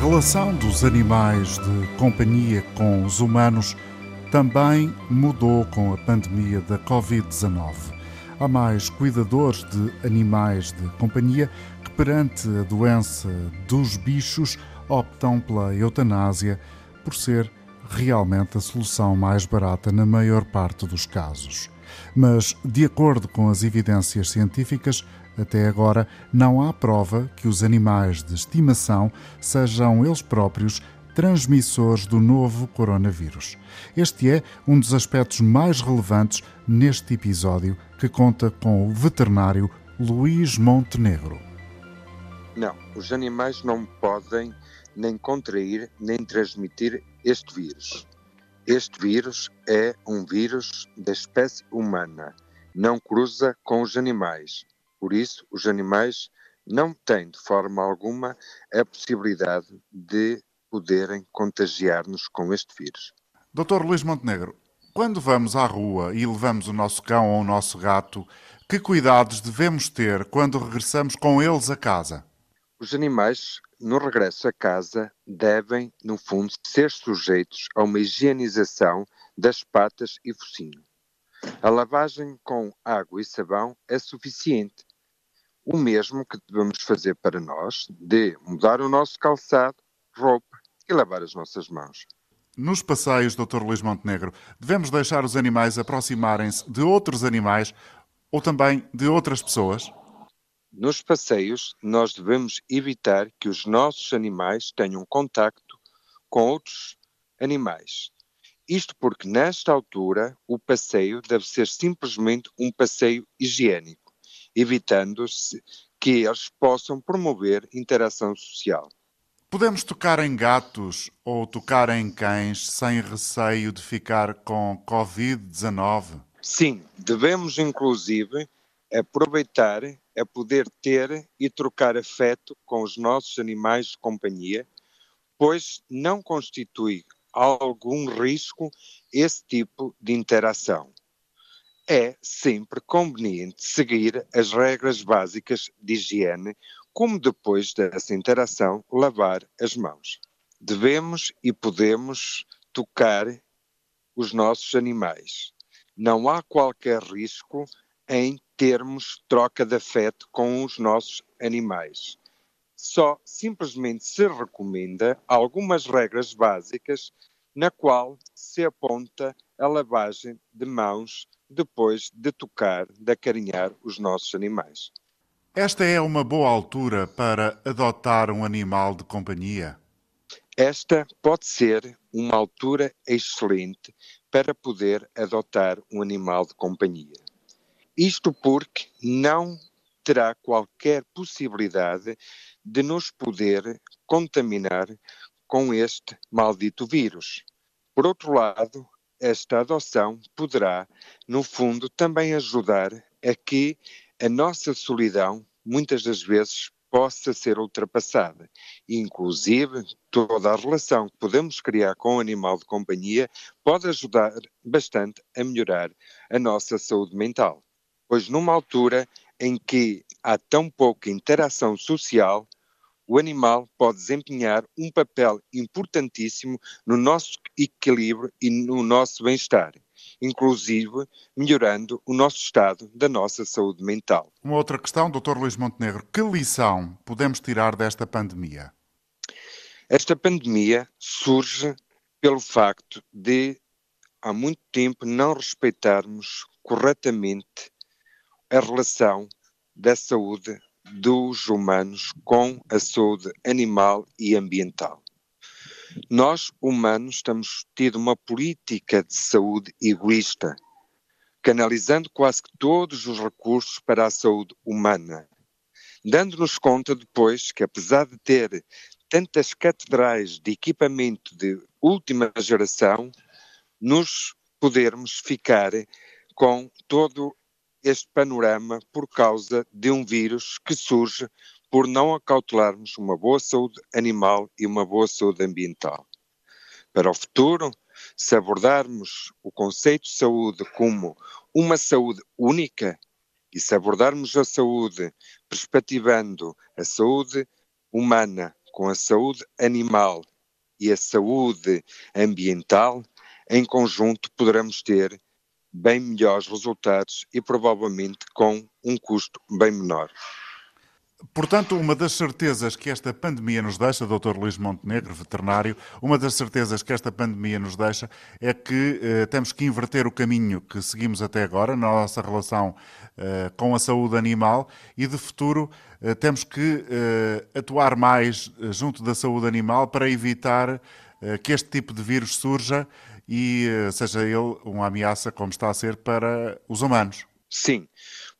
relação dos animais de companhia com os humanos também mudou com a pandemia da Covid-19. Há mais cuidadores de animais de companhia que, perante a doença dos bichos, optam pela eutanásia por ser realmente a solução mais barata na maior parte dos casos. Mas, de acordo com as evidências científicas, até agora não há prova que os animais de estimação sejam eles próprios transmissores do novo coronavírus. Este é um dos aspectos mais relevantes neste episódio que conta com o veterinário Luís Montenegro. Não, os animais não podem nem contrair nem transmitir este vírus. Este vírus é um vírus da espécie humana, não cruza com os animais. Por isso, os animais não têm de forma alguma a possibilidade de poderem contagiar-nos com este vírus. Doutor Luís Montenegro, quando vamos à rua e levamos o nosso cão ou o nosso gato, que cuidados devemos ter quando regressamos com eles a casa? Os animais, no regresso a casa, devem, no fundo, ser sujeitos a uma higienização das patas e focinho. A lavagem com água e sabão é suficiente. O mesmo que devemos fazer para nós, de mudar o nosso calçado, roupa e lavar as nossas mãos. Nos passeios, Dr. Luís Montenegro, devemos deixar os animais aproximarem-se de outros animais ou também de outras pessoas? Nos passeios, nós devemos evitar que os nossos animais tenham contacto com outros animais. Isto porque, nesta altura, o passeio deve ser simplesmente um passeio higiênico, evitando-se que eles possam promover interação social. Podemos tocar em gatos ou tocar em cães sem receio de ficar com Covid-19? Sim, devemos inclusive aproveitar a poder ter e trocar afeto com os nossos animais de companhia, pois não constitui algum risco esse tipo de interação. É sempre conveniente seguir as regras básicas de higiene como depois dessa interação lavar as mãos. Devemos e podemos tocar os nossos animais. Não há qualquer risco em termos troca de afeto com os nossos animais. Só simplesmente se recomenda algumas regras básicas na qual se aponta a lavagem de mãos depois de tocar, de acarinhar os nossos animais. Esta é uma boa altura para adotar um animal de companhia? Esta pode ser uma altura excelente para poder adotar um animal de companhia. Isto porque não terá qualquer possibilidade de nos poder contaminar com este maldito vírus. Por outro lado, esta adoção poderá, no fundo, também ajudar a que a nossa solidão, muitas das vezes, possa ser ultrapassada. Inclusive, toda a relação que podemos criar com o animal de companhia pode ajudar bastante a melhorar a nossa saúde mental. Pois numa altura em que há tão pouca interação social, o animal pode desempenhar um papel importantíssimo no nosso equilíbrio e no nosso bem-estar inclusive melhorando o nosso estado da nossa saúde mental. Uma outra questão, Dr. Luís Montenegro, que lição podemos tirar desta pandemia? Esta pandemia surge pelo facto de há muito tempo não respeitarmos corretamente a relação da saúde dos humanos com a saúde animal e ambiental. Nós, humanos, temos tido uma política de saúde egoísta, canalizando quase que todos os recursos para a saúde humana, dando-nos conta depois que, apesar de ter tantas catedrais de equipamento de última geração, nos podermos ficar com todo este panorama por causa de um vírus que surge por não acautelarmos uma boa saúde animal e uma boa saúde ambiental. Para o futuro, se abordarmos o conceito de saúde como uma saúde única e se abordarmos a saúde perspectivando a saúde humana com a saúde animal e a saúde ambiental, em conjunto poderemos ter bem melhores resultados e provavelmente com um custo bem menor. Portanto, uma das certezas que esta pandemia nos deixa, Dr. Luís Montenegro, veterinário, uma das certezas que esta pandemia nos deixa é que eh, temos que inverter o caminho que seguimos até agora na nossa relação eh, com a saúde animal e de futuro eh, temos que eh, atuar mais eh, junto da saúde animal para evitar eh, que este tipo de vírus surja e seja ele uma ameaça, como está a ser, para os humanos. Sim,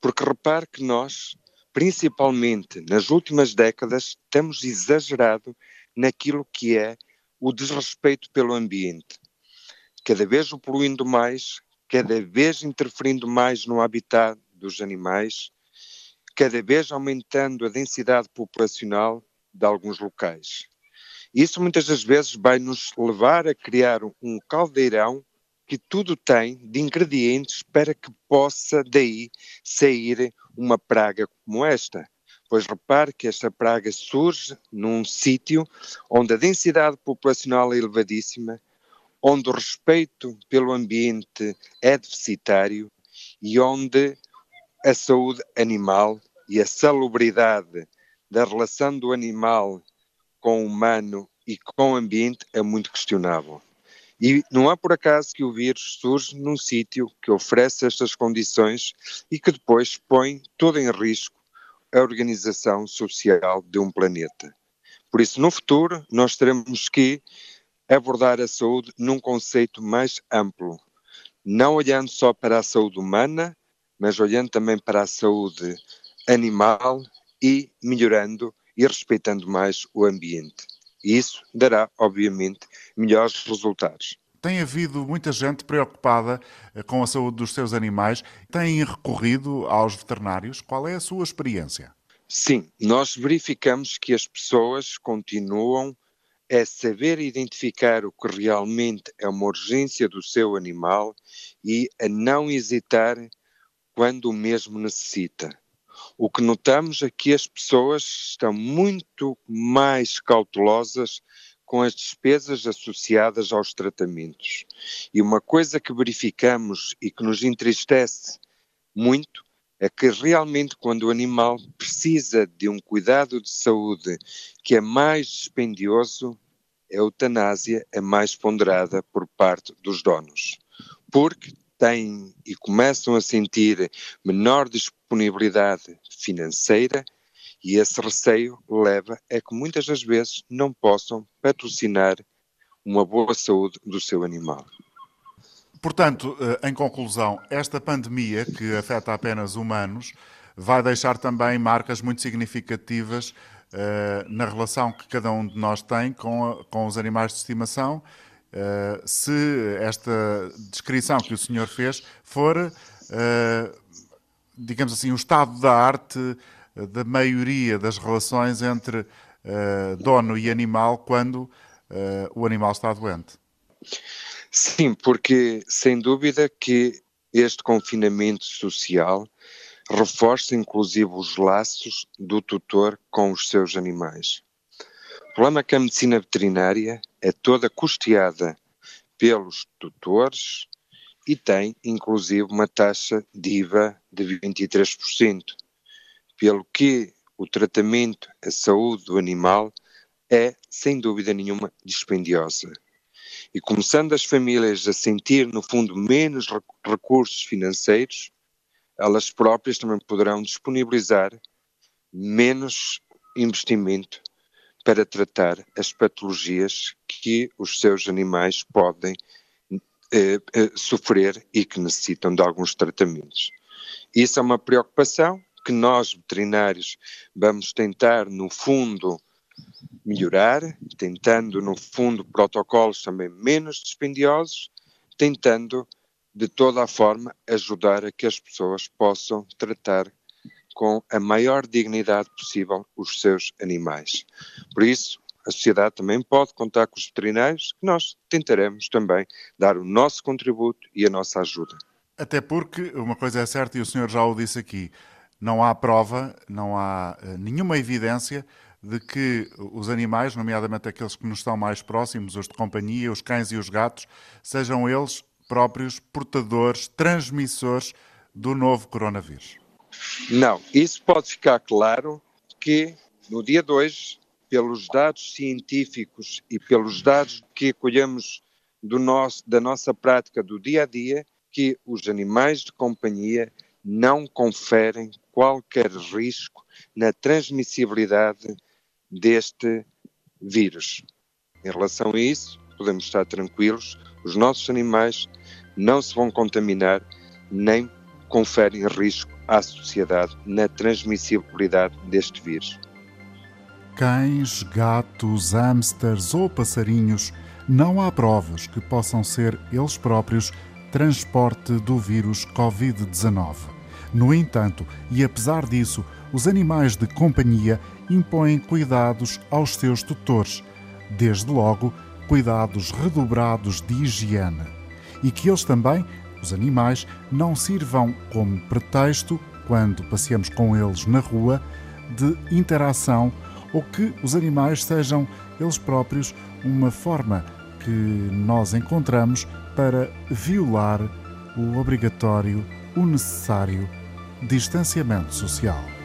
porque repare que nós principalmente nas últimas décadas, temos exagerado naquilo que é o desrespeito pelo ambiente. Cada vez o poluindo mais, cada vez interferindo mais no habitat dos animais, cada vez aumentando a densidade populacional de alguns locais. Isso muitas das vezes vai nos levar a criar um caldeirão que tudo tem de ingredientes para que possa daí sair uma praga como esta. Pois repare que esta praga surge num sítio onde a densidade populacional é elevadíssima, onde o respeito pelo ambiente é deficitário e onde a saúde animal e a salubridade da relação do animal com o humano e com o ambiente é muito questionável. E não é por acaso que o vírus surge num sítio que oferece estas condições e que depois põe todo em risco a organização social de um planeta. Por isso, no futuro, nós teremos que abordar a saúde num conceito mais amplo, não olhando só para a saúde humana, mas olhando também para a saúde animal e melhorando e respeitando mais o ambiente. E isso dará, obviamente, melhores resultados. Tem havido muita gente preocupada eh, com a saúde dos seus animais. Têm recorrido aos veterinários. Qual é a sua experiência? Sim, nós verificamos que as pessoas continuam a saber identificar o que realmente é uma urgência do seu animal e a não hesitar quando o mesmo necessita. O que notamos é que as pessoas estão muito mais cautelosas com as despesas associadas aos tratamentos. E uma coisa que verificamos e que nos entristece muito é que realmente quando o animal precisa de um cuidado de saúde que é mais dispendioso, a eutanásia é mais ponderada por parte dos donos. Porque têm e começam a sentir menor disponibilidade financeira e esse receio leva a que muitas das vezes não possam patrocinar uma boa saúde do seu animal. Portanto, eh, em conclusão, esta pandemia que afeta apenas humanos vai deixar também marcas muito significativas uh, na relação que cada um de nós tem com, com os animais de estimação Uh, se esta descrição que o senhor fez for, uh, digamos assim, o estado da arte uh, da maioria das relações entre dono e animal quando o animal está doente. Sim, porque sem dúvida que este confinamento social reforça inclusive os laços do tutor com os seus animais. O problema é que a medicina veterinária é toda custeada pelos tutores e tem, inclusive, uma taxa de IVA de 23%, pelo que o tratamento, a saúde do animal é, sem dúvida nenhuma, dispendiosa. E começando as famílias a sentir, no fundo, menos recursos financeiros, elas próprias também poderão disponibilizar menos investimento para tratar as patologias que os seus animais podem eh, eh, sofrer e que necessitam de alguns tratamentos. Isso é uma preocupação que nós, veterinários, vamos tentar, no fundo, melhorar, tentando, no fundo, protocolos também menos dispendiosos, tentando, de toda a forma, ajudar a que as pessoas possam tratar com a maior dignidade possível os seus animais. Por isso, a sociedade também pode contar com os veterinários, que nós tentaremos também dar o nosso contributo e a nossa ajuda. Até porque uma coisa é certa, e o senhor já o disse aqui, não há prova, não há uh, nenhuma evidência de que os animais, nomeadamente aqueles que nos estão mais próximos, os de companhia, os cães e os gatos, sejam eles próprios portadores, transmissores do novo coronavírus? Não, isso pode ficar claro que no dia de hoje, pelos dados científicos e pelos dados que colhemos nosso, da nossa prática do dia a dia, que os animais de companhia não conferem qualquer risco na transmissibilidade deste vírus. Em relação a isso, podemos estar tranquilos, os nossos animais não se vão contaminar nem conferem risco à sociedade na transmissibilidade deste vírus. Cães, gatos, hamsters ou passarinhos, não há provas que possam ser eles próprios transporte do vírus Covid-19. No entanto, e apesar disso, os animais de companhia impõem cuidados aos seus tutores, desde logo cuidados redobrados de higiene, e que eles também, os animais, não sirvam como pretexto, quando passeamos com eles na rua, de interação ou que os animais sejam eles próprios uma forma que nós encontramos para violar o obrigatório, o necessário distanciamento social.